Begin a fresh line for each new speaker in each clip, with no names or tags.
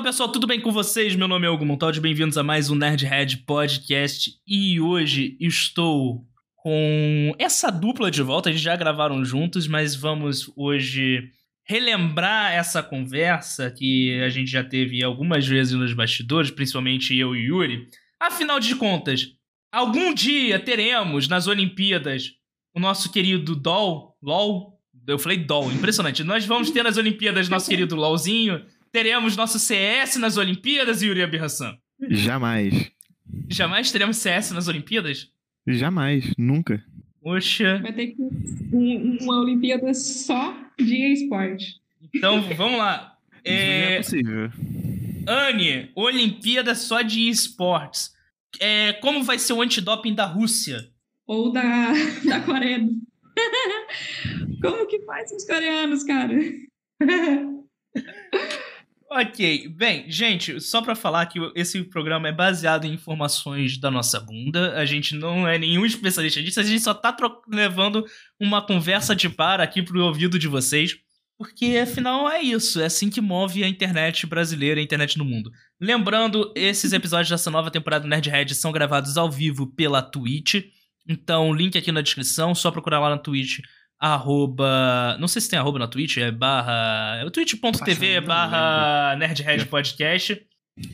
Fala pessoal, tudo bem com vocês? Meu nome é Hugo Montaldi, bem-vindos a mais um Nerdhead Podcast. E hoje estou com essa dupla de volta, eles já gravaram juntos, mas vamos hoje relembrar essa conversa que a gente já teve algumas vezes nos bastidores, principalmente eu e Yuri. Afinal de contas, algum dia teremos nas Olimpíadas o nosso querido Doll, LOL, eu falei Doll, impressionante. Nós vamos ter nas Olimpíadas nosso querido LOLzinho, teremos nosso CS nas Olimpíadas, Yuri Abirrassan.
Jamais.
Jamais teremos CS nas Olimpíadas?
Jamais, nunca.
Poxa.
Vai ter que um, uma Olimpíada só de esporte.
Então, vamos lá.
É... é possível.
Anne, Olimpíada só de esportes. É, como vai ser o antidoping da Rússia?
Ou da, da Coreia. como que faz os coreanos, cara?
Ok, bem, gente, só para falar que esse programa é baseado em informações da nossa bunda, a gente não é nenhum especialista disso, a gente só tá levando uma conversa de par aqui pro ouvido de vocês, porque afinal é isso, é assim que move a internet brasileira a internet no mundo. Lembrando, esses episódios dessa nova temporada do Nerdhead são gravados ao vivo pela Twitch, então link aqui na descrição, só procurar lá na Twitch arroba. Não sei se tem arroba na Twitch, é barra. É twitch.tv barra Nerdhead Podcast.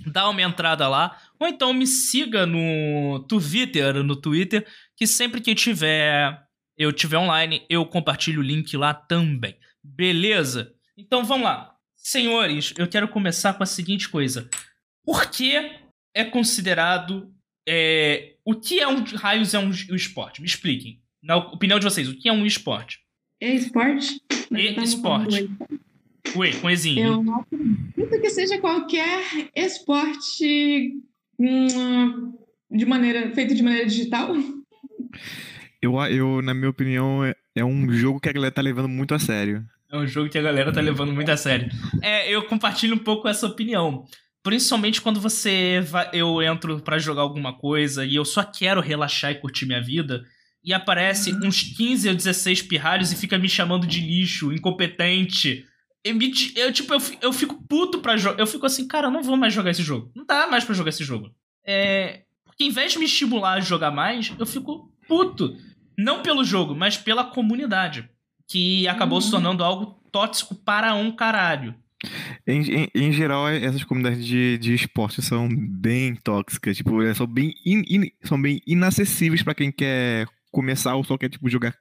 Dá uma entrada lá. Ou então me siga no Twitter, no Twitter, que sempre que tiver eu tiver online, eu compartilho o link lá também. Beleza? Então vamos lá. Senhores, eu quero começar com a seguinte coisa. Por que é considerado. É, o que é um raios é um, um esporte? Me expliquem na opinião de vocês, o que é um esporte?
É esporte?
E-esporte. Ué, com Ezinho.
Eu não acredito que seja qualquer esporte hum, de maneira, feito de maneira digital.
Eu, eu, na minha opinião, é, é um jogo que a galera tá levando muito a sério.
É um jogo que a galera tá levando muito a sério. É, eu compartilho um pouco essa opinião. Principalmente quando você vai, eu entro para jogar alguma coisa e eu só quero relaxar e curtir minha vida e aparece uns 15 ou 16 pirralhos e fica me chamando de lixo, incompetente. Eu, eu tipo, eu, eu fico puto pra jogar. Eu fico assim, cara, eu não vou mais jogar esse jogo. Não dá mais pra jogar esse jogo. É. Porque em vez de me estimular a jogar mais, eu fico puto. Não pelo jogo, mas pela comunidade. Que acabou uhum. se tornando algo tóxico para um caralho.
Em, em, em, geral, essas comunidades de, de esporte são bem tóxicas, tipo, são bem, in, in, são bem inacessíveis para quem quer começar ou só quer, tipo, jogar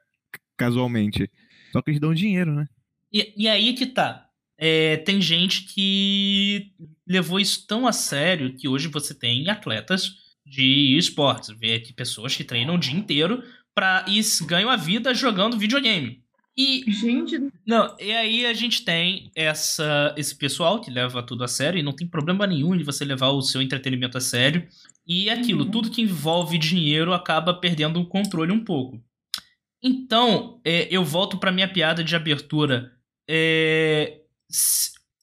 casualmente. Só que eles dão dinheiro, né?
E, e aí que tá. É, tem gente que levou isso tão a sério que hoje você tem atletas de esportes. Vê aqui pessoas que treinam o dia inteiro pra, e ganham a vida jogando videogame. E.
Gente.
Não, e aí a gente tem essa, esse pessoal que leva tudo a sério e não tem problema nenhum de você levar o seu entretenimento a sério. E aquilo, uhum. tudo que envolve dinheiro acaba perdendo o controle um pouco. Então, é, eu volto para minha piada de abertura. É,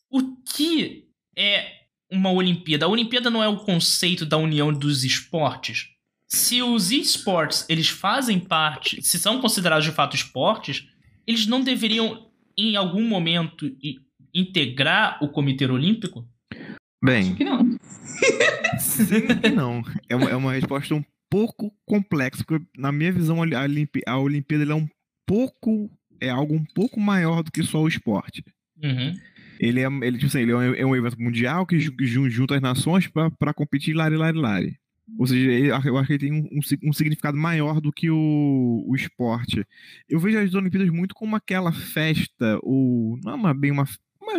o que é uma Olimpíada? A Olimpíada não é o conceito da união dos esportes. Se os esportes eles fazem parte, se são considerados de fato esportes, eles não deveriam, em algum momento, integrar o Comitê Olímpico?
Bem.
Acho que não.
Sim e não. É uma, é uma resposta um pouco complexa, porque, na minha visão, a, Olimpi a Olimpíada é um pouco. É algo um pouco maior do que só o esporte.
Uhum.
Ele é, ele, tipo assim, ele é, um, é um evento mundial que junta as nações para competir lari, lari, lari. Ou seja, eu acho que ele tem um, um, significado maior do que o, o, esporte. Eu vejo as Olimpíadas muito como aquela festa, ou não é uma, bem uma,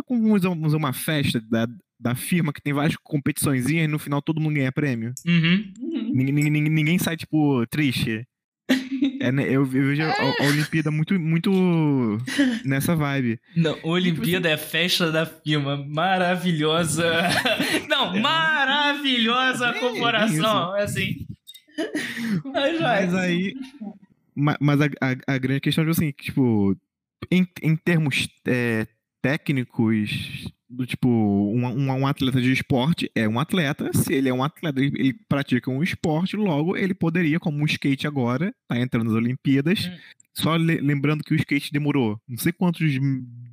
como uma, uma festa da, da firma que tem várias competições e no final todo mundo ganha prêmio.
Uhum.
Ninguém, ninguém, ninguém, sai, tipo, triste. É, né, eu, eu, vejo a, a, Olimpíada muito, muito nessa vibe.
Não, a Olimpíada é a festa da firma. Maravilhosa. Não, maravilhosa é, comparação. É assim.
Mas, mas aí. Mas a, a, a, grande questão é assim, tipo, em, em termos é, técnicos do tipo, um, um, um, atleta de esporte é um atleta, se ele é um atleta, ele, ele pratica um esporte, logo ele poderia, como o skate agora, tá entrando nas Olimpíadas. Hum. Só le lembrando que o skate demorou não sei quantas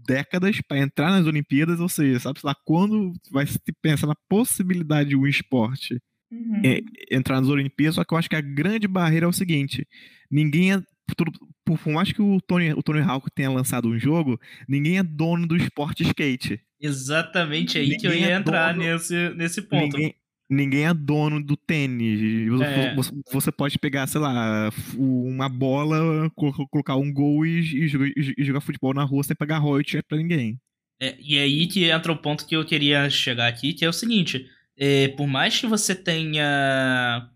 décadas para entrar nas Olimpíadas, ou seja, sabe lá quando vai se pensar na possibilidade de um esporte uhum. é, entrar nas Olimpíadas, só que eu acho que a grande barreira é o seguinte: ninguém é por, por mais que o Tony, o Tony Hawk tenha lançado um jogo, ninguém é dono do esporte skate.
Exatamente aí ninguém que eu ia é entrar dono, nesse, nesse ponto.
Ninguém, ninguém é dono do tênis. É. Você, você, pode pegar, sei lá, uma bola, colocar um gol e, e, e jogar futebol na rua sem pagar royalties pra ninguém.
É, e é aí que entra o ponto que eu queria chegar aqui, que é o seguinte: é, por mais que você tenha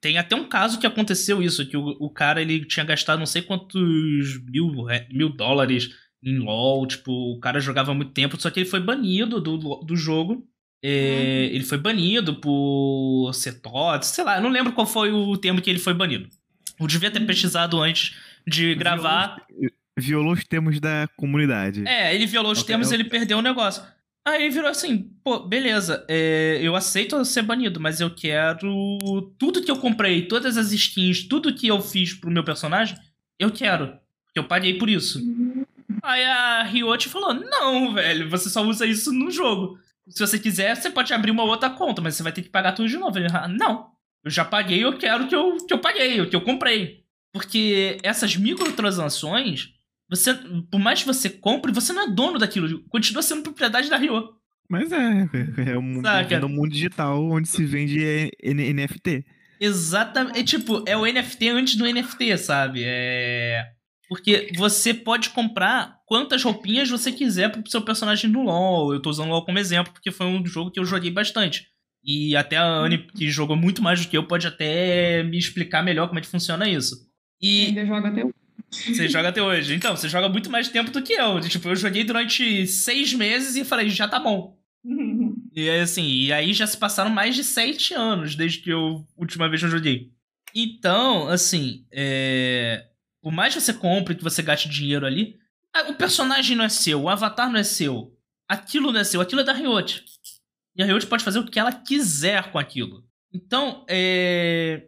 tem até um caso que aconteceu isso, que o, o cara ele tinha gastado não sei quantos mil, mil dólares em LoL, tipo, o cara jogava muito tempo, só que ele foi banido do, do jogo. É, uhum. Ele foi banido por setotes, sei lá, eu não lembro qual foi o termo que ele foi banido. Eu devia ter pesquisado antes de gravar.
Violou, violou os termos da comunidade.
É, ele violou os okay, termos e ele perdeu o negócio. Aí virou assim, pô, beleza, é, eu aceito ser banido, mas eu quero tudo que eu comprei, todas as skins, tudo que eu fiz pro meu personagem, eu quero. Porque eu paguei por isso. Aí a Riot falou: Não, velho, você só usa isso no jogo. Se você quiser, você pode abrir uma outra conta, mas você vai ter que pagar tudo de novo. Ele, ah, não, eu já paguei, eu quero que eu, que eu paguei, o que eu comprei. Porque essas microtransações você, por mais que você compre, você não é dono daquilo. Continua sendo propriedade da Rio.
Mas é, é, um mundo, é no mundo digital onde se vende NFT.
Exatamente. É, tipo, é o NFT antes do NFT, sabe? É. Porque você pode comprar quantas roupinhas você quiser pro seu personagem no LoL. Eu tô usando o LoL como exemplo, porque foi um jogo que eu joguei bastante. E até a Anne, que jogou muito mais do que eu, pode até me explicar melhor como é que funciona isso. E...
Ainda joga até o
você joga até hoje. Então, você joga muito mais tempo do que eu. Tipo, eu joguei durante seis meses e falei, já tá bom. e assim, e aí já se passaram mais de sete anos desde que eu última vez eu joguei. Então, assim, é... por mais que você compre, que você gaste dinheiro ali, o personagem não é seu, o avatar não é seu. Aquilo não é seu, aquilo é da Riot. E a Riot pode fazer o que ela quiser com aquilo. Então, é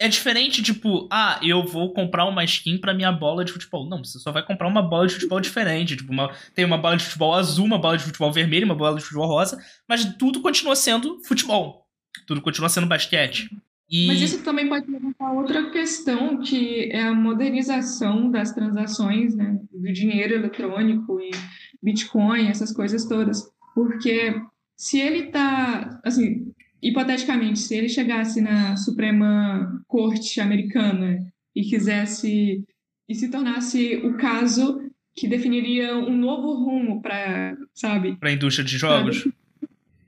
é diferente, tipo, ah, eu vou comprar uma skin pra minha bola de futebol. Não, você só vai comprar uma bola de futebol diferente. Tipo, uma, tem uma bola de futebol azul, uma bola de futebol vermelho, uma bola de futebol rosa, mas tudo continua sendo futebol. Tudo continua sendo basquete. E...
Mas isso também pode levantar outra questão, que é a modernização das transações, né? Do dinheiro eletrônico e Bitcoin, essas coisas todas. Porque se ele tá, assim, hipoteticamente, se ele chegasse na Suprema Corte Americana e quisesse e se tornasse o caso que definiria um novo rumo para, sabe?
Para a indústria de jogos.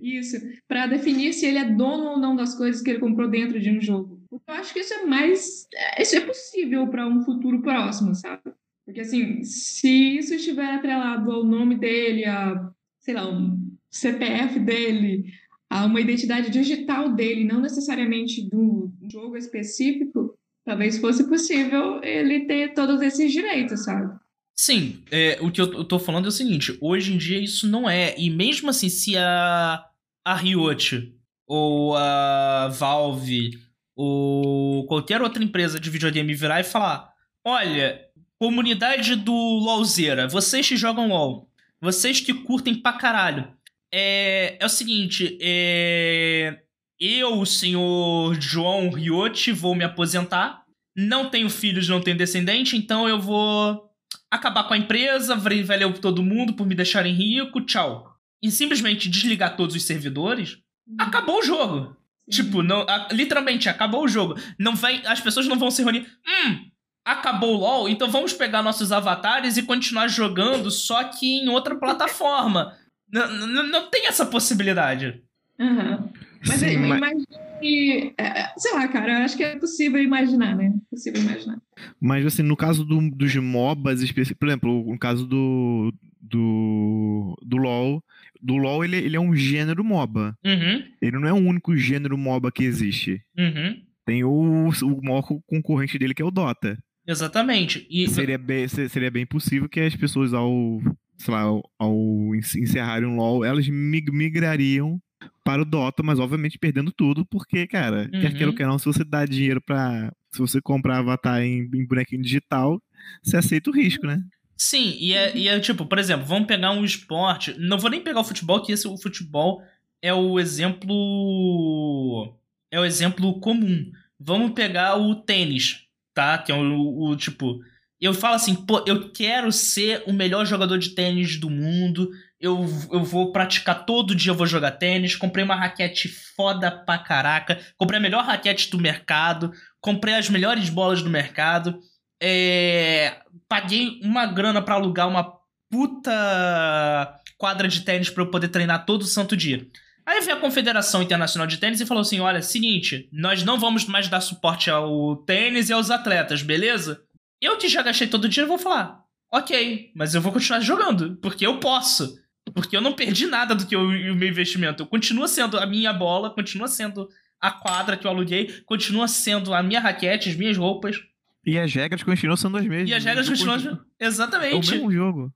Isso, para definir se ele é dono ou não das coisas que ele comprou dentro de um jogo. Eu acho que isso é mais, isso é possível para um futuro próximo, sabe? Porque assim, se isso estiver atrelado ao nome dele, a, sei lá, um CPF dele, a uma identidade digital dele, não necessariamente do jogo específico, talvez fosse possível ele ter todos esses direitos, sabe?
Sim, é, o que eu tô falando é o seguinte: hoje em dia isso não é. E mesmo assim, se a, a Riot ou a Valve ou qualquer outra empresa de videogame virar e falar: olha, comunidade do LOLzeira, vocês que jogam LOL, vocês que curtem pra caralho, é, é o seguinte, é, eu, o senhor João Riotti, vou me aposentar. Não tenho filhos, não tenho descendente, então eu vou acabar com a empresa, valeu todo mundo por me deixarem rico, tchau. E simplesmente desligar todos os servidores, uhum. acabou o jogo. Tipo, não, a, literalmente, acabou o jogo. Não vai, as pessoas não vão se reunir. Hum, acabou o LoL, então vamos pegar nossos avatares e continuar jogando, só que em outra plataforma. Não, não, não tem essa possibilidade.
Uhum. Mas Sim, mas... imagine. É, é, sei lá, cara, eu acho que é possível imaginar, né? Possível imaginar.
Mas assim, no caso do, dos MOBAs, por exemplo, no caso do. do. do LOL. Do LoL, ele, ele é um gênero MOBA.
Uhum.
Ele não é o único gênero MOBA que existe.
Uhum.
Tem o, o maior concorrente dele, que é o Dota.
Exatamente.
E... Seria, bem, seria bem possível que as pessoas, ao sei lá, ao, ao encerrarem o LoL, elas migrariam para o Dota, mas obviamente perdendo tudo, porque, cara, uhum. quer queira ou quer não, se você dá dinheiro para Se você comprar avatar em, em bonequinho digital, você aceita o risco, né?
Sim, e é, e é tipo, por exemplo, vamos pegar um esporte. Não vou nem pegar o futebol, que esse o futebol é o exemplo. É o exemplo comum. Vamos pegar o tênis, tá? Que é o, o tipo. Eu falo assim, pô, eu quero ser o melhor jogador de tênis do mundo eu, eu vou praticar todo dia, eu vou jogar tênis. Comprei uma raquete foda pra caraca. Comprei a melhor raquete do mercado. Comprei as melhores bolas do mercado. É, paguei uma grana para alugar uma puta quadra de tênis para eu poder treinar todo santo dia. Aí veio a Confederação Internacional de Tênis e falou assim: olha, seguinte, nós não vamos mais dar suporte ao tênis e aos atletas, beleza? Eu que já gastei todo dia, eu vou falar: ok, mas eu vou continuar jogando, porque eu posso. Porque eu não perdi nada do que o, o meu investimento. Continua sendo a minha bola, continua sendo a quadra que eu aluguei, continua sendo a minha raquete, as minhas roupas.
E as regras continuam sendo as mesmas.
E as regras continuam. Continua... Exatamente.
É o mesmo jogo.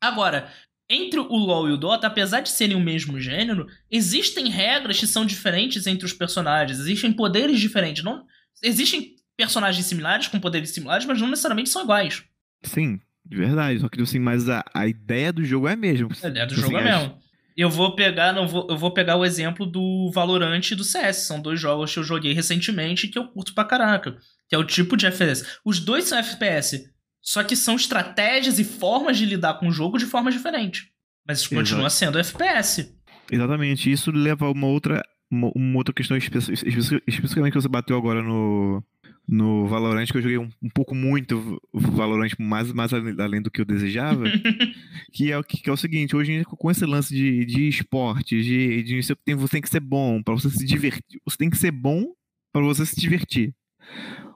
Agora, entre o LoL e o Dota, apesar de serem o mesmo gênero, existem regras que são diferentes entre os personagens, existem poderes diferentes. Não, existem personagens similares com poderes similares, mas não necessariamente são iguais.
Sim, de verdade, só que assim, mas a, a ideia do jogo é a mesma.
A ideia do assim, jogo é a mesma. Eu vou pegar, não vou, eu vou pegar o exemplo do Valorant e do CS. São dois jogos que eu joguei recentemente que eu curto pra caraca. Que é o tipo de FPS. Os dois são FPS. Só que são estratégias e formas de lidar com o jogo de forma diferente. Mas Exato. continua sendo FPS.
Exatamente. Isso leva a uma outra, uma, uma outra questão especificamente que você bateu agora no, no Valorant, que eu joguei um, um pouco muito Valorant, mais, mais além do que eu desejava, que, é, que, que é o seguinte, hoje com esse lance de, de esporte, de, de você, tem, você tem que ser bom para você se divertir, você tem que ser bom para você se divertir.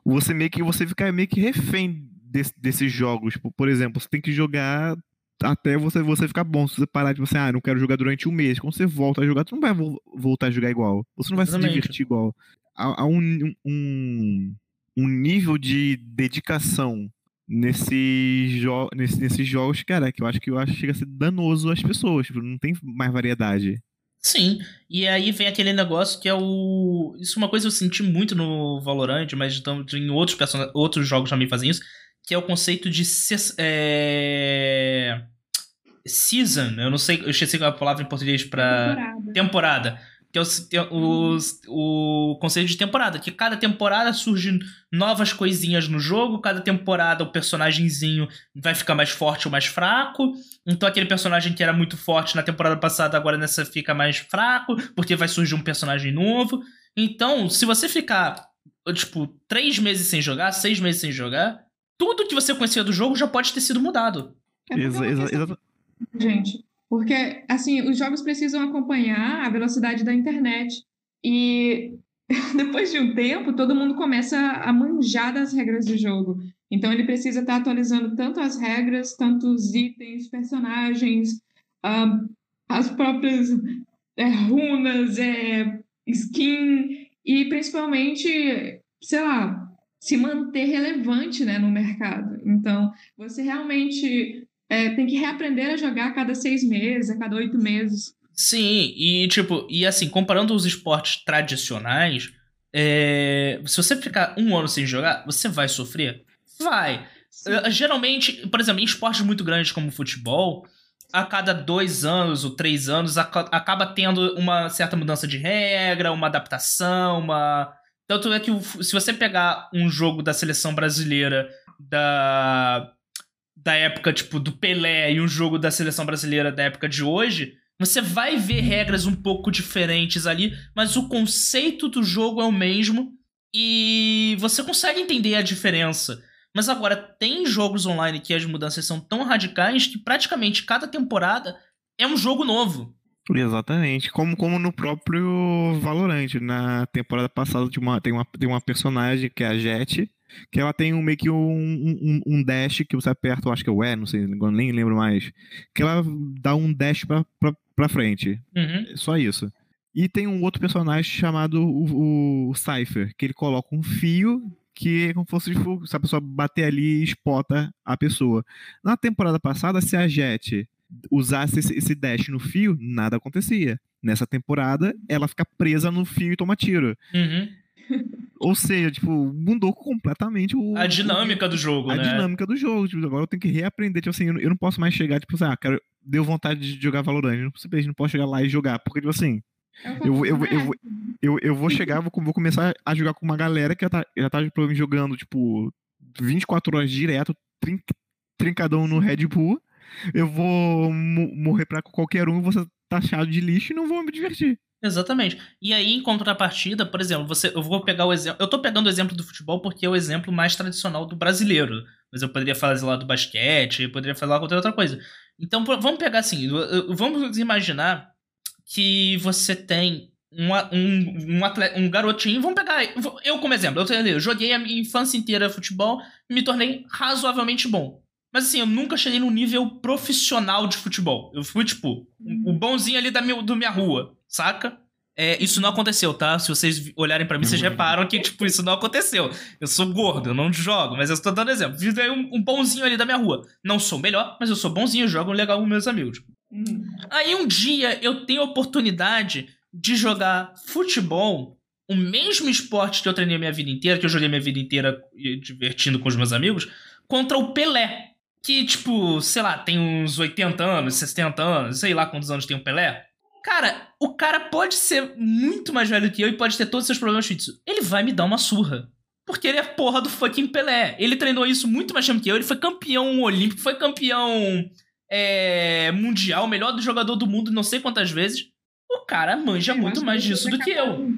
Você meio que você fica meio que refém desse, desses jogos. Por, por exemplo, você tem que jogar até você, você ficar bom. Se você parar de você, ah, não quero jogar durante um mês. Quando você volta a jogar, você não vai voltar a jogar igual. Você não vai Exatamente. se divertir igual. Há, há um, um, um nível de dedicação nesses, jo nesse, nesses jogos, cara, que eu acho que eu acho que chega a ser danoso às pessoas. Tipo, não tem mais variedade.
Sim, e aí vem aquele negócio que é o. Isso é uma coisa que eu senti muito no Valorant, mas então, em outros, person... outros jogos também fazem isso, que é o conceito de. É... Season, eu não sei, eu esqueci a palavra em português para temporada. temporada que é o, o, o conceito de temporada, que cada temporada surge novas coisinhas no jogo, cada temporada o personagemzinho vai ficar mais forte ou mais fraco. Então aquele personagem que era muito forte na temporada passada, agora nessa fica mais fraco, porque vai surgir um personagem novo. Então, se você ficar, tipo, três meses sem jogar, seis meses sem jogar, tudo que você conhecia do jogo já pode ter sido mudado.
É exa, exa, exa... Gente, porque, assim, os jogos precisam acompanhar a velocidade da internet. E depois de um tempo, todo mundo começa a manjar das regras do jogo. Então, ele precisa estar atualizando tanto as regras, tanto os itens, personagens, as próprias é, runas, é, skin, e principalmente, sei lá, se manter relevante né, no mercado. Então, você realmente é, tem que reaprender a jogar a cada seis meses, a cada oito meses.
Sim, e tipo, e assim, comparando os esportes tradicionais, é, se você ficar um ano sem jogar, você vai sofrer? Vai. Sim. Geralmente, por exemplo, em esportes muito grandes como futebol, a cada dois anos ou três anos acaba tendo uma certa mudança de regra, uma adaptação, uma. Tanto é que se você pegar um jogo da seleção brasileira da da época, tipo, do Pelé e um jogo da seleção brasileira da época de hoje, você vai ver regras um pouco diferentes ali, mas o conceito do jogo é o mesmo e você consegue entender a diferença. Mas agora, tem jogos online que as mudanças são tão radicais que praticamente cada temporada é um jogo novo.
Exatamente, como, como no próprio Valorant. Na temporada passada tem uma, tem, uma, personagem que é a Jet, que ela tem um, meio que um, um, um dash que você aperta, eu acho que é o E, não sei, nem lembro mais. Que ela dá um dash pra, pra, pra frente. Uhum. Só isso. E tem um outro personagem chamado o, o Cypher, que ele coloca um fio que é como se fosse tipo, se a pessoa bater ali e espota a pessoa. Na temporada passada, se a Jet usasse esse, esse dash no fio, nada acontecia. Nessa temporada, ela fica presa no fio e toma tiro.
Uhum.
Ou seja, tipo, mudou completamente o,
A dinâmica do jogo,
a
né?
dinâmica do jogo. Tipo, agora eu tenho que reaprender. Tipo assim, eu não, eu não posso mais chegar, tipo assim, ah, cara, deu vontade de jogar Valorant. Eu não, simplesmente não posso chegar lá e jogar. Porque, tipo assim,
o
eu, eu, eu, eu, eu, vou chegar, vou, vou começar a jogar com uma galera que já tá, já tá provavelmente jogando, tipo, 24 horas direto, trin, trincadão no Red Bull. Eu vou mo- morrer pra qualquer um, vou ser taxado de lixo e não vou me divertir.
Exatamente. E aí, em contrapartida, por exemplo, você, eu vou pegar o exemplo. Eu tô pegando o exemplo do futebol porque é o exemplo mais tradicional do brasileiro. Mas eu poderia falar lá do basquete, eu poderia falar qualquer outra coisa. Então, vamos pegar assim, vamos imaginar que você tem um, um, um, atleta, um garotinho. Vamos pegar eu como exemplo. Eu, joguei a minha infância inteira futebol e me tornei razoavelmente bom. Mas assim, eu nunca cheguei num nível profissional de futebol. Eu fui, tipo, o bonzinho ali da minha, do minha rua, saca? É, isso não aconteceu, tá? Se vocês olharem pra mim, vocês reparam que, tipo, isso não aconteceu. Eu sou gordo, eu não jogo, mas eu estou dando exemplo. Virei um, um bonzinho ali da minha rua. Não sou melhor, mas eu sou bonzinho, eu jogo legal com meus amigos.
Hum.
Aí um dia eu tenho a oportunidade de jogar futebol, o mesmo esporte que eu treinei a minha vida inteira, que eu joguei minha vida inteira divertindo com os meus amigos, contra o Pelé. Que, tipo, sei lá, tem uns 80 anos, 60 anos, sei lá quantos anos tem o Pelé. Cara, o cara pode ser muito mais velho que eu e pode ter todos os seus problemas físicos. Ele vai me dar uma surra. Porque ele é porra do fucking Pelé. Ele treinou isso muito mais tempo que eu. Ele foi campeão olímpico, foi campeão é, mundial, melhor do jogador do mundo não sei quantas vezes. O cara manja
Eu
muito mais disso do que eu.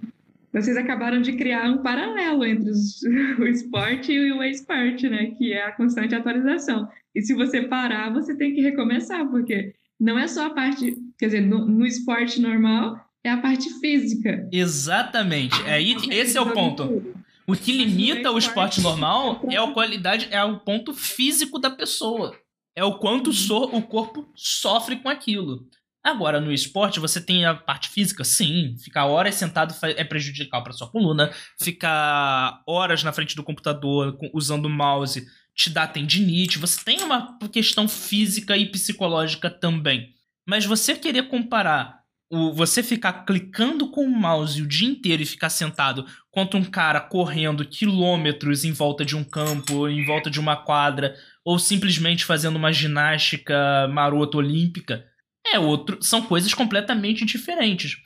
Vocês acabaram de criar um paralelo entre os- o esporte e o esporte, né? Que é a constante atualização. E se você parar, você tem que recomeçar, porque não é só a parte, quer dizer, no, no esporte normal, é a parte física.
Exatamente. É aí, esse é o ponto. O que limita o esporte normal é a qualidade, é o ponto físico da pessoa. É o quanto so- o corpo sofre com aquilo. Agora, no esporte, você tem a parte física, sim. Ficar horas sentado é prejudicial para sua coluna. Ficar horas na frente do computador com- usando o mouse te dá tendinite. Você tem uma questão física e psicológica também. Mas você querer comparar o, você ficar clicando com o mouse o dia inteiro e ficar sentado contra um cara correndo quilômetros em volta de um campo, em volta de uma quadra, ou simplesmente fazendo uma ginástica marota olímpica, é outro, são coisas completamente diferentes.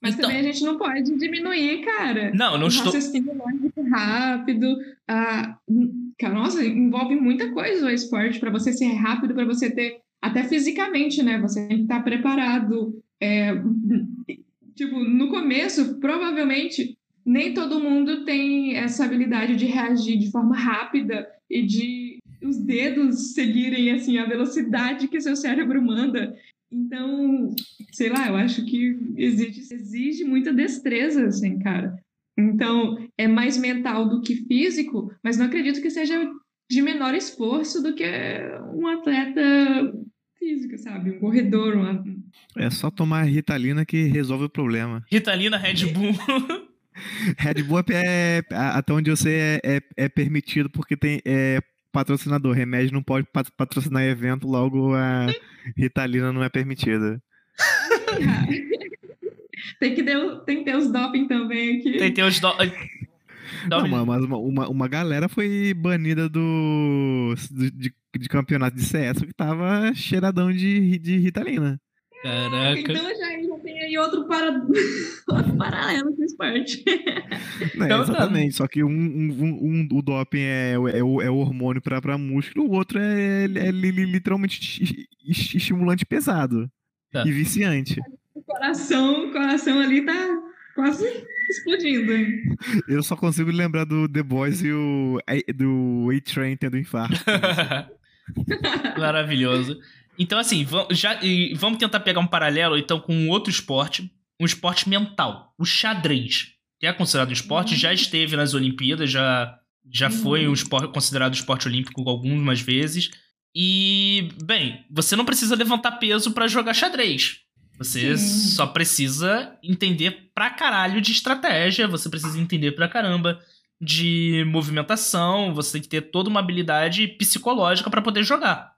Mas
Então-
também a gente não pode diminuir, cara.
Não, não
o
estou.
raciocínio lógico rápido. Ah, cara, nossa, envolve muita coisa o esporte para você ser rápido, para você ter até fisicamente, né? Você tem que estar preparado. É, tipo, no começo, provavelmente nem todo mundo tem essa habilidade de reagir de forma rápida e de os dedos seguirem assim a velocidade que seu cérebro manda. Então, sei lá, eu acho que exige, exige muita destreza, assim, cara. Então, é mais mental do que físico, mas não acredito que seja de menor esforço do que um atleta físico, sabe? Um corredor, uma...
É só tomar Ritalina que resolve o problema.
Ritalina, Red Bull.
Red Bull é, é- até onde eu sei é, é, é permitido porque tem é patrocinador. Remédio não pode pat- patrocinar evento, logo a Ritalina não é permitida.
tem, que ter, tem que ter os doping também aqui.
tem, tem os do... Dá
Não, mas uma, uma, uma galera foi banida do, do- de, de campeonato de CS que tava cheiradão de, de Ritalina.
Caraca.
Então já, já tem aí outro, para... outro paralelo com o esporte.
Né,
Então,
exatamente. Só que um, um, um- um- o doping é, o- é, o, é o hormônio pra, pra músculo, o outro é, é li- literalmente esti- esti- estimulante pesado.
Tá.
E viciante.
O coração, o coração ali tá quase explodindo. hein?
Eu só consigo lembrar do The Boys e o A- do A-Train tendo infarto.
Maravilhoso. Então, assim, já, vamos tentar pegar um paralelo, então, com outro esporte. Um esporte mental. O xadrez. Que é considerado um esporte, já esteve nas Olimpíadas, já, já foi um esporte, considerado esporte olímpico algumas vezes. E, bem, você não precisa levantar peso pra jogar xadrez. Você
Sim.
só precisa entender pra caralho de estratégia, você precisa entender pra caramba de movimentação, você tem que ter toda uma habilidade psicológica pra poder jogar.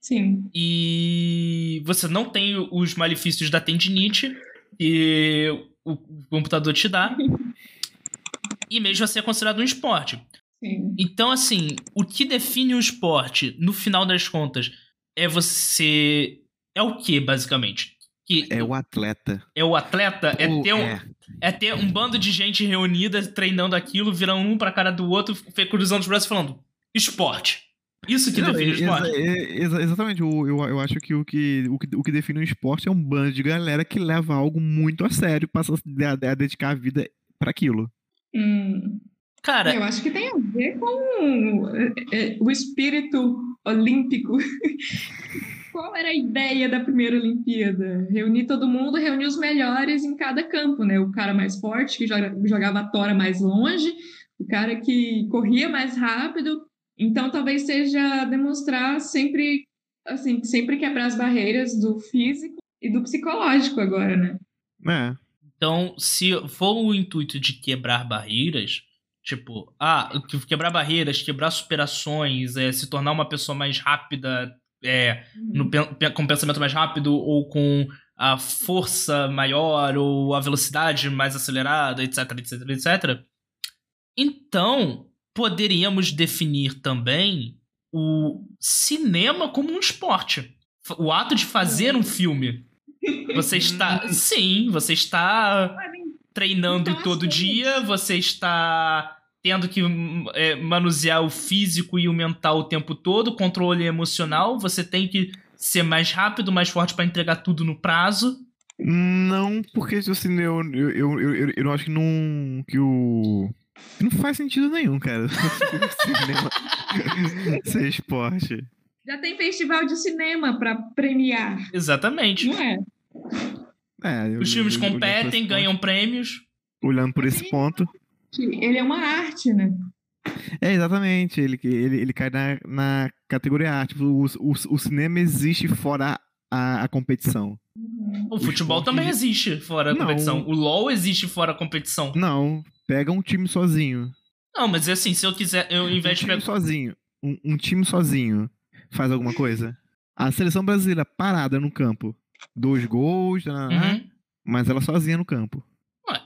Sim.
E você não tem os malefícios da tendinite que o computador te dá. e mesmo assim é considerado um esporte.
Sim.
Então, assim, o que define o esporte, no final das contas, é você. É o que, basicamente? Que
É o atleta.
é o atleta? É ter, um,
é.
é ter um bando de gente reunida treinando aquilo, virando um pra cara do outro, cruzando os braços e falando: esporte. Isso que define o
exa-
esporte.
é- exa- exatamente. Eu, eu, eu acho que o, que o que o que define um esporte é um bando de galera que leva algo muito a sério e passa a, a- a dedicar a vida para aquilo.
Hum,
Cara,
eu acho que tem a ver com é, é, o espírito olímpico. Qual era a ideia da primeira Olimpíada? Reunir todo mundo, reunir os melhores em cada campo, né? O cara mais forte, que joga- jogava a tora mais longe, o cara que corria mais rápido. Então, talvez seja demonstrar sempre, assim, sempre quebrar as barreiras do físico e do psicológico agora, né?
É.
Então, se for o intuito de quebrar barreiras, tipo, ah, que- quebrar barreiras, quebrar superações, é, se tornar uma pessoa mais rápida, é, no pe- com pensamento mais rápido, ou com a força maior, ou a velocidade mais acelerada, etc, etc, etc. Então, poderíamos definir também o cinema como um esporte. O ato de fazer um filme. Você está. Sim, você está treinando
Então,
todo
assim-
dia, você está tendo que hum, é, manusear o físico e o mental o tempo todo, controle emocional, você tem que ser mais rápido, mais forte para entregar tudo no prazo.
Não, porque assim, eu, eu, eu, eu, eu acho que não. que o. que não faz sentido nenhum, cara. Cinema ser esporte.
Já tem festival de cinema para premiar,
Exatamente.
não é?
É, eu-
Os filmes competem, ganham prêmios.
Olhando por esse ponto.
Ele é uma arte, né?
É, exatamente. Ele, ele, ele cai na, na categoria arte. O, o, o cinema existe fora a, a competição.
O futebol
esporte
também existe fora a
Não.
competição. O LoL existe fora a competição.
Não, pega um time sozinho.
Não, mas é assim, se eu quiser, eu, ao
Um time
pegar.
sozinho. Um, um time sozinho faz alguma coisa? A seleção brasileira parada no campo. Dois gols,
Uhum.
mas ela sozinha no campo.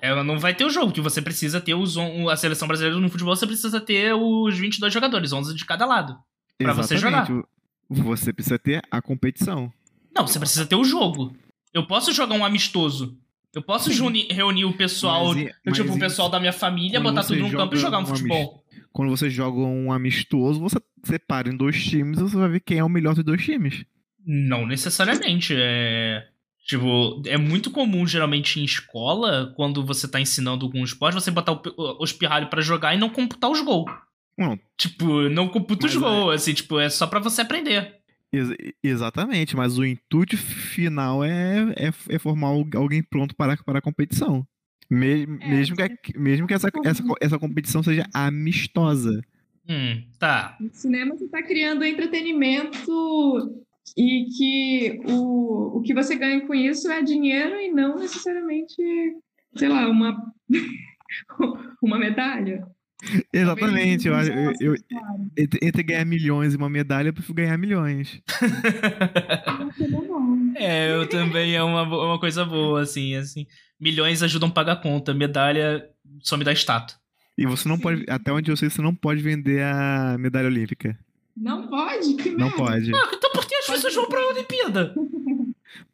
Ela não vai ter o jogo, que você precisa ter os, on- a seleção brasileira no futebol, você precisa ter os 22 jogadores, 11 de cada lado. Pra você
Exatamente. Você precisa ter a competição.
Não, você precisa ter o jogo. Eu posso jogar um amistoso. Eu posso reunir o pessoal,
Mas
tipo,
mas
o pessoal da minha família, botar tudo no campo e
joga
jogar um
um
futebol.
Quando você joga um amistoso, você separa em dois times e você vai ver quem é o melhor dos dois times.
Não necessariamente. É. Tipo, é muito comum, geralmente, em escola, quando você tá ensinando algum esporte, você botar o, os pirralhos pra jogar e não computar os gols.
Não,
Tipo, não computa os
Mas é-
gols, assim, tipo, é só pra você aprender.
ex- exatamente, mas o intuito final é, é, é formar al- alguém pronto para, para a competição. Me-
É,
mesmo que, mesmo que essa, essa, essa competição seja amistosa.
Hum, tá.
No cinema você está criando entretenimento e que o, o que você ganha com isso é dinheiro e não necessariamente, sei lá, uma, uma medalha.
Exatamente, eu, eu,
não
eu- entre, ganhar milhões e uma medalha, eu prefiro ganhar milhões.
Não
é, eu também é uma, uma coisa boa, assim, assim. Milhões ajudam a pagar a conta, medalha só me dá status.
E você não pode, até onde eu sei, você não pode vender a medalha olímpica.
Não pode? Que
Não
merda.
pode.
Ah, então por que pessoas vão pra Olimpíada?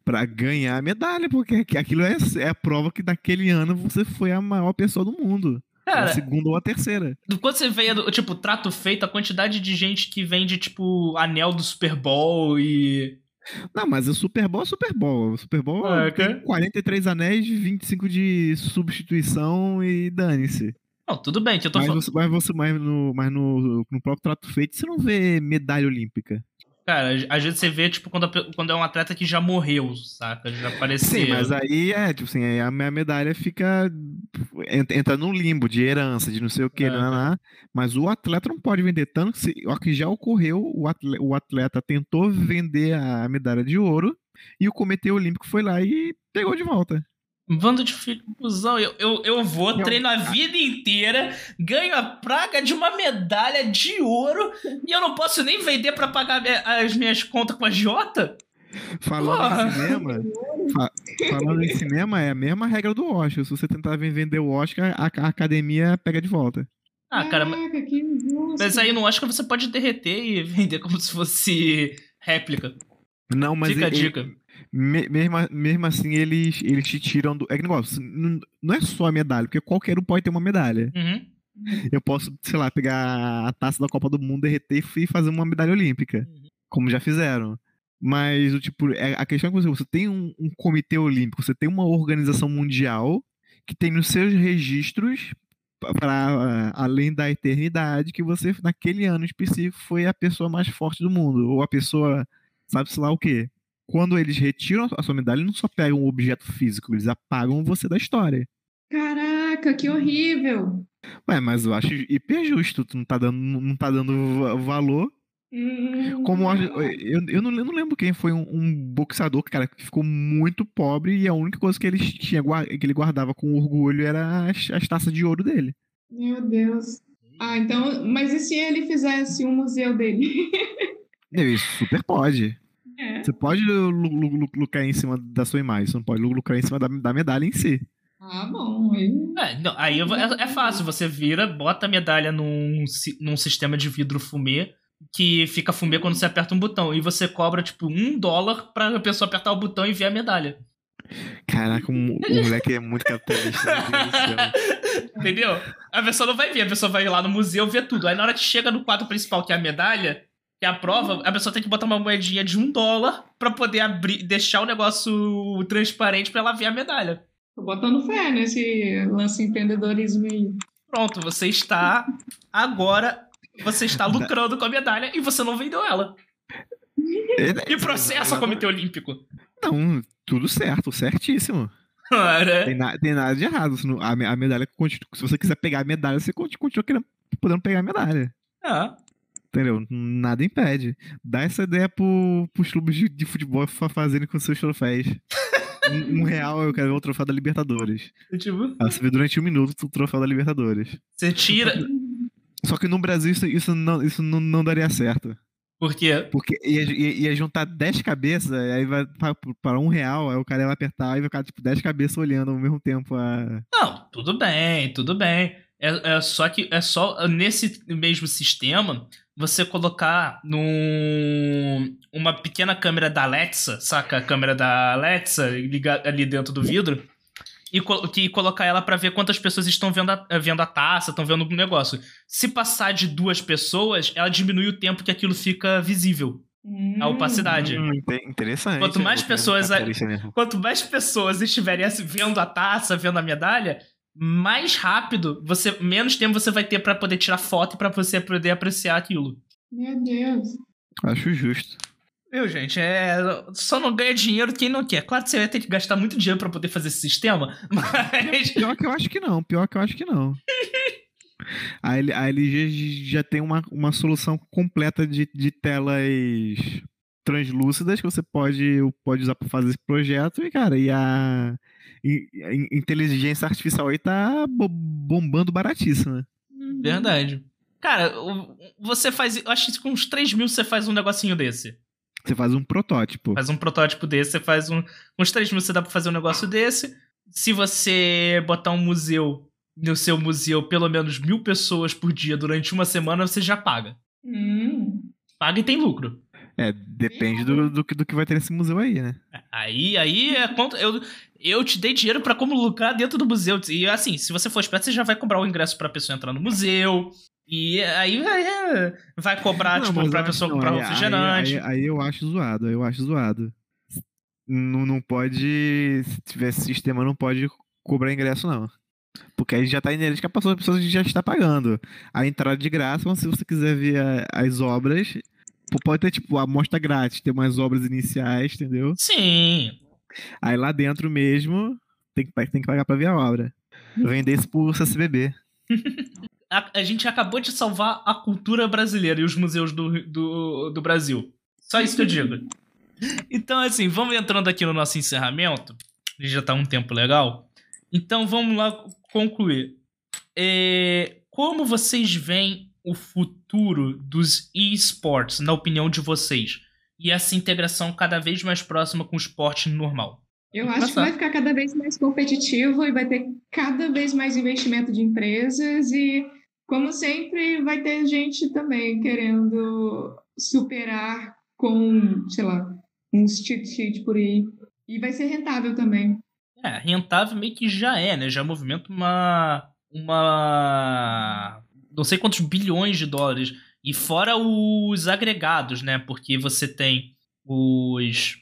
Pra ganhar a medalha, porque aqu- aquilo é, é a prova que naquele ano você foi a maior pessoa do mundo. a
Cara,
segunda ou a terceira.
quando você vê, tipo, trato feito, a quantidade de gente que vende, tipo, anel do Super Bowl e.
Não, mas o Super Bowl é Super Bowl. O Super Bowl
Ah,
tem
ok.
43 anéis, 25 de substituição e dane-se.
Não, tudo bem, que eu tô
Mas,
falando.
você, mas, você, mas, no, mas no, no próprio trato feito, você não vê medalha olímpica.
Cara, às vezes você vê, tipo, quando, a quando é um atleta que já morreu, saca? Já apareceu.
Sim, mas aí é, tipo assim, aí a minha medalha fica. en- Entra num limbo de herança, de não sei o que,
Aham.
mas o atleta não pode vender tanto se, ó, que já ocorreu, o atleta, o atleta tentou vender a medalha de ouro e o Comitê Olímpico foi lá e pegou de volta.
Bando de filho cuzão. Eu, eu, eu vou, treino a vida inteira, ganho a praga de uma medalha de ouro e eu não posso nem vender para pagar as minhas contas com a Jota?
Falando Porra. em cinema, fa falando em cinema, é a mesma regra do Oscar. Se você tentar vender o Oscar, a, a academia pega de volta.
Ah, cara, Caraca, mas aí no Oscar você pode derreter e vender como se fosse réplica.
Não, mas.
Dica, ele, dica.
Mesmo, mesmo assim, eles, eles te tiram do. É que negócio, não, não é só a medalha, porque qualquer um pode ter uma medalha.
Uhum.
Eu posso, sei lá, pegar a taça da Copa do Mundo, derreter e fazer uma medalha olímpica. Uhum. Como já fizeram. Mas o tipo, é, a questão é que você, você tem um, um, comitê olímpico, você tem uma organização mundial que tem nos seus registros para além da eternidade que você naquele ano específico foi a pessoa mais forte do mundo ou a pessoa sabe-se lá o quê. Quando eles retiram a sua medalha, eles não só pegam um objeto físico, eles apagam você da história.
Caraca, que horrível!
Ué, mas eu acho hiper justo, tu não tá dando, não tá dando valor.
Hum,
Como eu, eu, eu, não, eu não lembro quem foi um, um boxeador, cara, que ficou muito pobre e a única coisa que ele tinha que ele guardava com orgulho era as, as taças de ouro dele.
Meu Deus. Ah, então, mas e se ele fizesse um museu dele?
Ele super pode.
É.
Você pode lucrar em cima da sua imagem, você não pode lucrar em cima da, da medalha em si.
Ah, bom. Aí,
é, não, aí é, é, fácil, você vira, bota a medalha num, num sistema de vidro fumê, que fica fumê quando você aperta um botão, e você cobra, tipo, um dólar pra pessoa apertar o botão e ver a medalha.
Caraca, o, o moleque é muito capitalista.
Entendeu? A pessoa não vai ver, a pessoa vai lá no museu ver tudo. Aí na hora que chega no quadro principal, que é a medalha, que é a prova, a pessoa tem que botar uma moedinha de um dólar pra poder abrir, deixar o negócio transparente pra ela ver a medalha.
Tô botando fé nesse lance empreendedorismo aí.
Pronto, você está agora. Você está lucrando com a medalha e você não vendeu ela. E processa o Comitê Olímpico.
Não, tudo certo, certíssimo.
Ora.
Tem, na, tem nada de errado. A, a, medalha continua, se você quiser pegar a medalha, você continua querendo, podendo pegar a medalha.
Ah.
Entendeu? Nada impede. Dá essa ideia pro, pros clubes de, de futebol fazerem com seus troféus. um, um, real eu quero ver o troféu da Libertadores.
Tipo...
Aí você vê durante um minuto o troféu da Libertadores.
Você tira.
Só que no Brasil isso, isso, não, isso não, não daria certo.
Por quê?
Porque ia, ia, ia juntar 10 cabeças, aí vai para um real, aí o cara ia apertar e vai ficar tipo 10 cabeças olhando ao mesmo tempo a.
Não, tudo bem, tudo bem. É, é só que é só nesse mesmo sistema você colocar num uma pequena câmera da Alexa, saca a câmera da Alexa ligar ali dentro do vidro e, que, colocar ela para ver quantas pessoas estão vendo a, vendo a taça, estão vendo o negócio. Se passar de duas pessoas, ela diminui o tempo que aquilo fica visível.
Hum,
a opacidade.
Hum, interessante.
Quanto mais pessoas, quanto mais pessoas estiverem vendo a taça, vendo a medalha, mais rápido, você menos tempo você vai ter para poder tirar foto e para você poder apreciar aquilo.
Meu Deus.
Acho justo.
Viu, gente? É... Só não ganha dinheiro quem não quer. Claro que você vai ter que gastar muito dinheiro para poder fazer esse sistema, mas.
Pior que eu acho que não. Pior que eu acho que não. a, LG já tem uma, uma solução completa de, de telas translúcidas que você pode, pode usar para fazer esse projeto. E, cara, a, e a inteligência artificial aí tá bombando baratíssima.
Verdade. Cara, você faz. Eu acho que com uns 3 mil você faz um negocinho desse.
Você faz um protótipo.
Faz um protótipo desse, você faz um. Uns 3 mil você dá pra fazer um negócio desse. Se você botar um museu no seu museu pelo menos mil pessoas por dia durante uma semana, você já paga.
Hum.
Paga e tem lucro.
É, depende do, do, do, que vai ter nesse museu aí, né?
Aí, aí é conta. Eu, eu te dei dinheiro para como lucrar dentro do museu. E assim, se você for esperto, você já vai comprar o ingresso pra pessoa entrar no museu. E aí vai, vai cobrar, não, tipo, pra pessoa comprar aí, refrigerante.
Aí, aí, aí, eu acho zoado, eu acho zoado. Não, não pode. Se tiver sistema, não pode cobrar ingresso, não. Porque aí já tá inerente que a pessoa já está pagando. A entrada de graça, mas se você quiser ver a, as obras, pode ter, tipo, a amostra grátis, ter umas obras iniciais, entendeu?
Sim.
Aí lá dentro mesmo, tem que, tem que pagar pra ver a obra. Vender isso por CCBB.
a, a, gente acabou de salvar a cultura brasileira e os museus do, do, do Brasil. Só isso que eu digo. Então, assim, vamos entrando aqui no nosso encerramento. Já tá um tempo legal. Então vamos lá concluir. É, como vocês veem o futuro dos esportes, na opinião de vocês? E essa integração cada vez mais próxima com o esporte normal?
Eu acho que vai ficar cada vez mais competitivo e vai ter cada vez mais investimento de empresas e, como sempre, vai ter gente também querendo superar com, sei lá, uns cheat sheet por aí. E vai ser rentável também.
É, rentável meio que já é, né? Já movimenta uma. uma. Não sei quantos bilhões de dólares. E fora os agregados, né? Porque você tem os.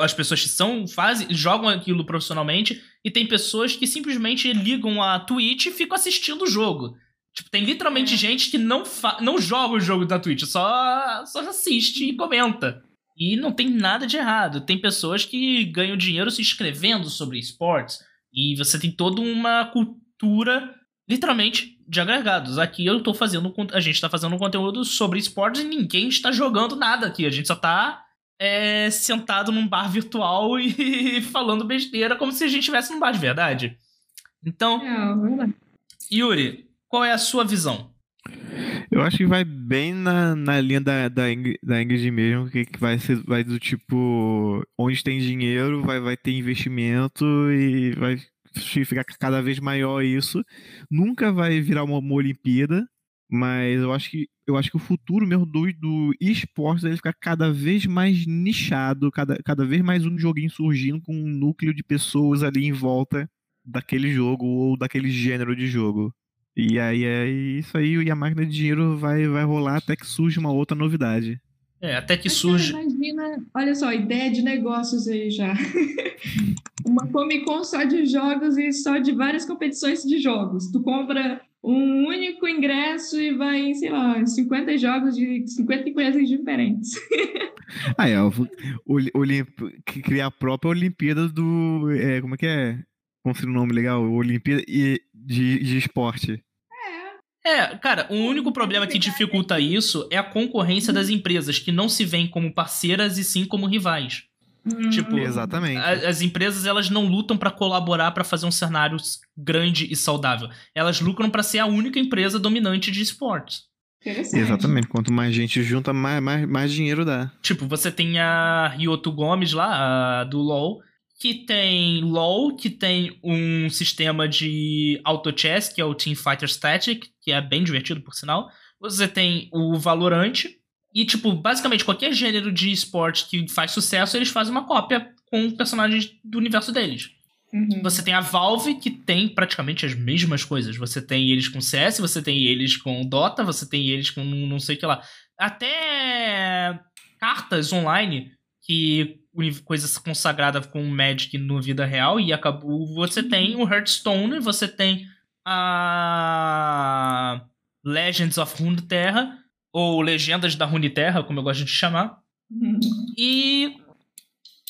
As pessoas que são, fazem, jogam aquilo profissionalmente, e tem pessoas que simplesmente ligam a Twitch e ficam assistindo o jogo. Tipo, tem literalmente é. gente que não, não joga o jogo da Twitch, só, só assiste e comenta. E não tem nada de errado. Tem pessoas que ganham dinheiro se inscrevendo sobre esportes. E você tem toda uma cultura, literalmente, de agregados. Aqui eu tô fazendo. A gente tá fazendo um conteúdo sobre esportes e ninguém está jogando nada aqui. A gente só tá é, sentado num bar virtual e falando besteira como se a gente estivesse num bar de verdade. Então. É, Yuri, qual é a sua visão?
Eu acho que vai bem na, na linha da, da, Ingrid, da Ingrid mesmo, que, que vai ser vai do tipo, onde tem dinheiro, vai, vai ter investimento e vai ficar cada vez maior isso. Nunca vai virar uma, uma Olimpíada, mas eu acho que eu acho que o futuro mesmo do, do esportes vai ficar cada vez mais nichado, cada, cada vez mais um joguinho surgindo com um núcleo de pessoas ali em volta daquele jogo ou daquele gênero de jogo. E aí é isso aí, e a máquina de dinheiro vai, vai rolar até que surge uma outra novidade.
É, até que surge.
Imagina, olha só, ideia de negócios aí já. uma Comic Con só de jogos e só de várias competições de jogos. Tu compra um único ingresso e vai em, sei lá, 50 jogos de 50 empresas diferentes.
ah, é. O, o, criar a própria Olimpíada do. É, como é que é? Construir um nome legal? Olimpíada de, de esporte.
É, cara, o único problema que dificulta isso é a concorrência das empresas, que não se veem como parceiras e sim como rivais.
Hum. Tipo, exatamente.
A, as empresas elas não lutam para colaborar para fazer um cenário grande e saudável. Elas lucram para ser a única empresa dominante de esportes.
Exatamente. Quanto mais gente junta, mais, mais, mais dinheiro dá.
Tipo, você tem a Ryoto Gomes lá, a, do LoL, que tem LoL, que tem um sistema de auto chess, que é o Team Fighter Static, que é bem divertido por sinal. Você tem o Valorant e tipo, basicamente qualquer gênero de esporte que faz sucesso, eles fazem uma cópia com personagens do universo deles. Uhum. Você tem a Valve, que tem praticamente as mesmas coisas. Você tem eles com CS, você tem eles com Dota, você tem eles com não sei o que lá. Até cartas online que coisa consagrada com o Magic no vida real e acabou. Você tem o Hearthstone, você tem a Legends of Runeterra, ou Legendas da Runeterra, como eu gosto de chamar. E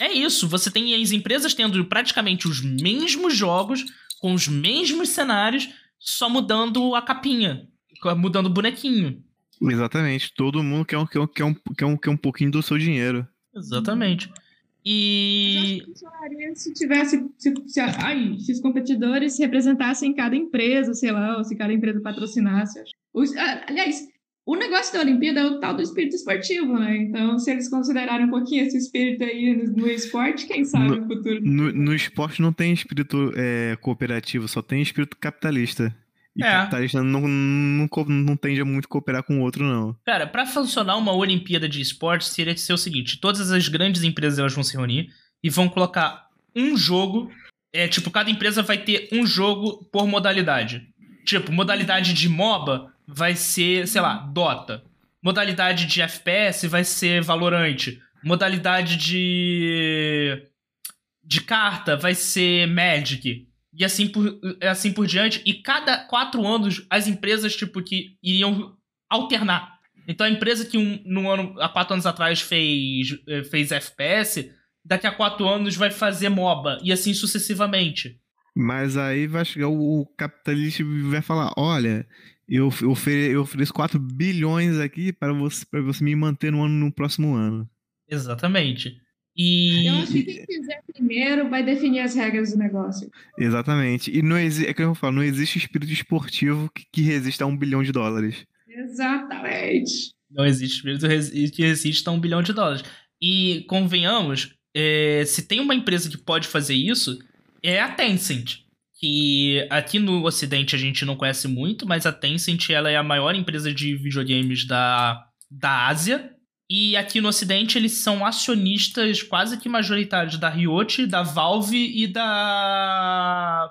é isso, você tem as empresas tendo praticamente os mesmos jogos, com os mesmos cenários, só mudando a capinha, mudando o bonequinho.
Exatamente, todo mundo quer um, quer um, quer um, quer um, quer um pouquinho do seu dinheiro.
Exatamente. E.
funcionaria se tivesse. Se, se, ai, se os competidores representassem cada empresa, sei lá, ou se cada empresa patrocinasse. Os, aliás, o negócio da Olimpíada é o tal do espírito esportivo, né? Então, se eles considerarem um pouquinho esse espírito aí no, no esporte, quem sabe no, no futuro.
No, no, esporte não tem espírito é, cooperativo, só tem espírito capitalista. E é. capitalista não, não, não tende a muito cooperar com o outro, não.
Cara, para funcionar uma Olimpíada de esportes, seria ser o seguinte: todas as grandes empresas elas vão se reunir e vão colocar um jogo. É, tipo, cada empresa vai ter um jogo por modalidade. Tipo, modalidade de MOBA vai ser, sei lá, Dota. Modalidade de FPS vai ser Valorant. Modalidade de. de carta vai ser Magic e assim por, assim por diante. E cada quatro anos, as empresas, tipo, que iriam alternar. Então a empresa que um, no ano, há quatro anos atrás fez, eh, fez FPS, daqui a quatro anos vai fazer MOBA, e assim sucessivamente.
Mas aí vai chegar o, capitalista e vai falar: olha, eu, eu, ofere, eu ofereço 4 bilhões aqui para você, para você me manter no ano no próximo ano.
Exatamente. E...
Eu acho que quem fizer primeiro vai definir as regras do negócio.
Exatamente. E não existe, é que eu falo, não existe espírito esportivo que, que resista a um bilhão de dólares.
Exatamente.
Não existe espírito que resista a um bilhão de dólares. E convenhamos, é, se tem uma empresa que pode fazer isso, é a Tencent. Que aqui no Ocidente a gente não conhece muito, mas a Tencent ela é a maior empresa de videogames da, da Ásia. E aqui no Ocidente eles são acionistas quase que majoritários da Riot, da Valve e da.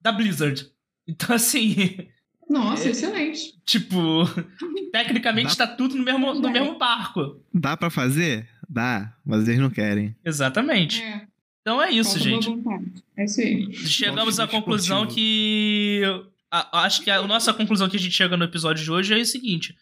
da Blizzard. Então, assim.
Nossa, é, excelente.
Tipo, tecnicamente Dá... tá tudo no mesmo, no mesmo barco.
Dá para fazer? Dá, mas eles não querem.
Exatamente. É. Então é isso,
Falta
gente.
É isso aí.
Chegamos à conclusão que. A, acho que a, a nossa conclusão que a gente chega no episódio de hoje é o seguinte: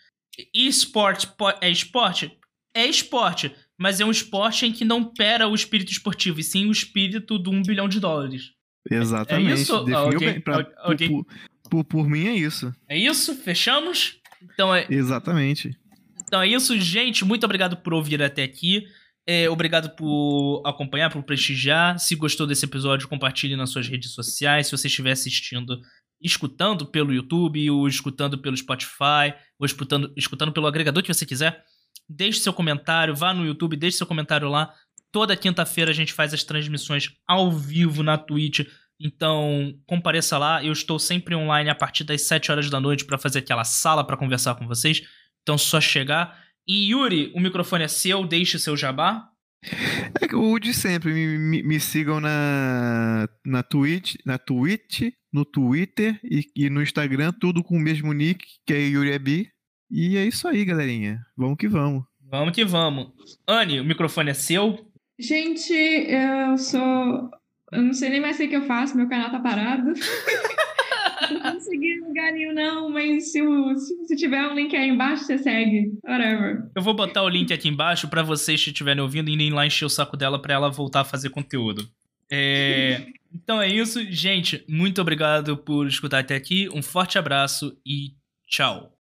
esporte é esporte? É esporte, mas é um esporte em que não pera o espírito esportivo, e sim o espírito do um bilhão de dólares.
Exatamente. É isso? Definiu alguém, bem. Pra, alguém... Por, por, por, mim é isso.
É isso? Fechamos? Então é.
Exatamente.
Então é isso, gente. Muito obrigado por ouvir até aqui. É, obrigado por acompanhar, por prestigiar. Se gostou desse episódio, compartilhe nas suas redes sociais. Se você estiver assistindo, escutando pelo YouTube, ou escutando pelo Spotify, ou escutando, escutando pelo agregador que você quiser, deixe seu comentário, vá no YouTube, deixe seu comentário lá. Toda quinta-feira a gente faz as transmissões ao vivo na Twitch. Então, compareça lá. Eu estou sempre online a partir das 7 horas da noite para fazer aquela sala para conversar com vocês. Então, só chegar. E Yuri, o microfone é seu, deixe seu jabá.
É o de sempre, me, me, me, sigam na, na Twitch, na Twitch, no Twitter e, e, no Instagram, tudo com o mesmo nick, que é Yuri Abi. E é isso aí, galerinha. Vamos que vamos.
Vamos que vamos. Anne, o microfone é seu.
Gente, eu sou. Eu não sei nem mais o que eu faço, meu canal tá parado. não consegui lugar nenhum, não, mas se, se, se, tiver um link aí embaixo, você segue. Whatever.
Eu vou botar o link aqui embaixo para vocês que estiverem ouvindo e irem lá encher o saco dela para ela voltar a fazer conteúdo. É... então é isso, gente. Muito obrigado por escutar até aqui. Um forte abraço e tchau.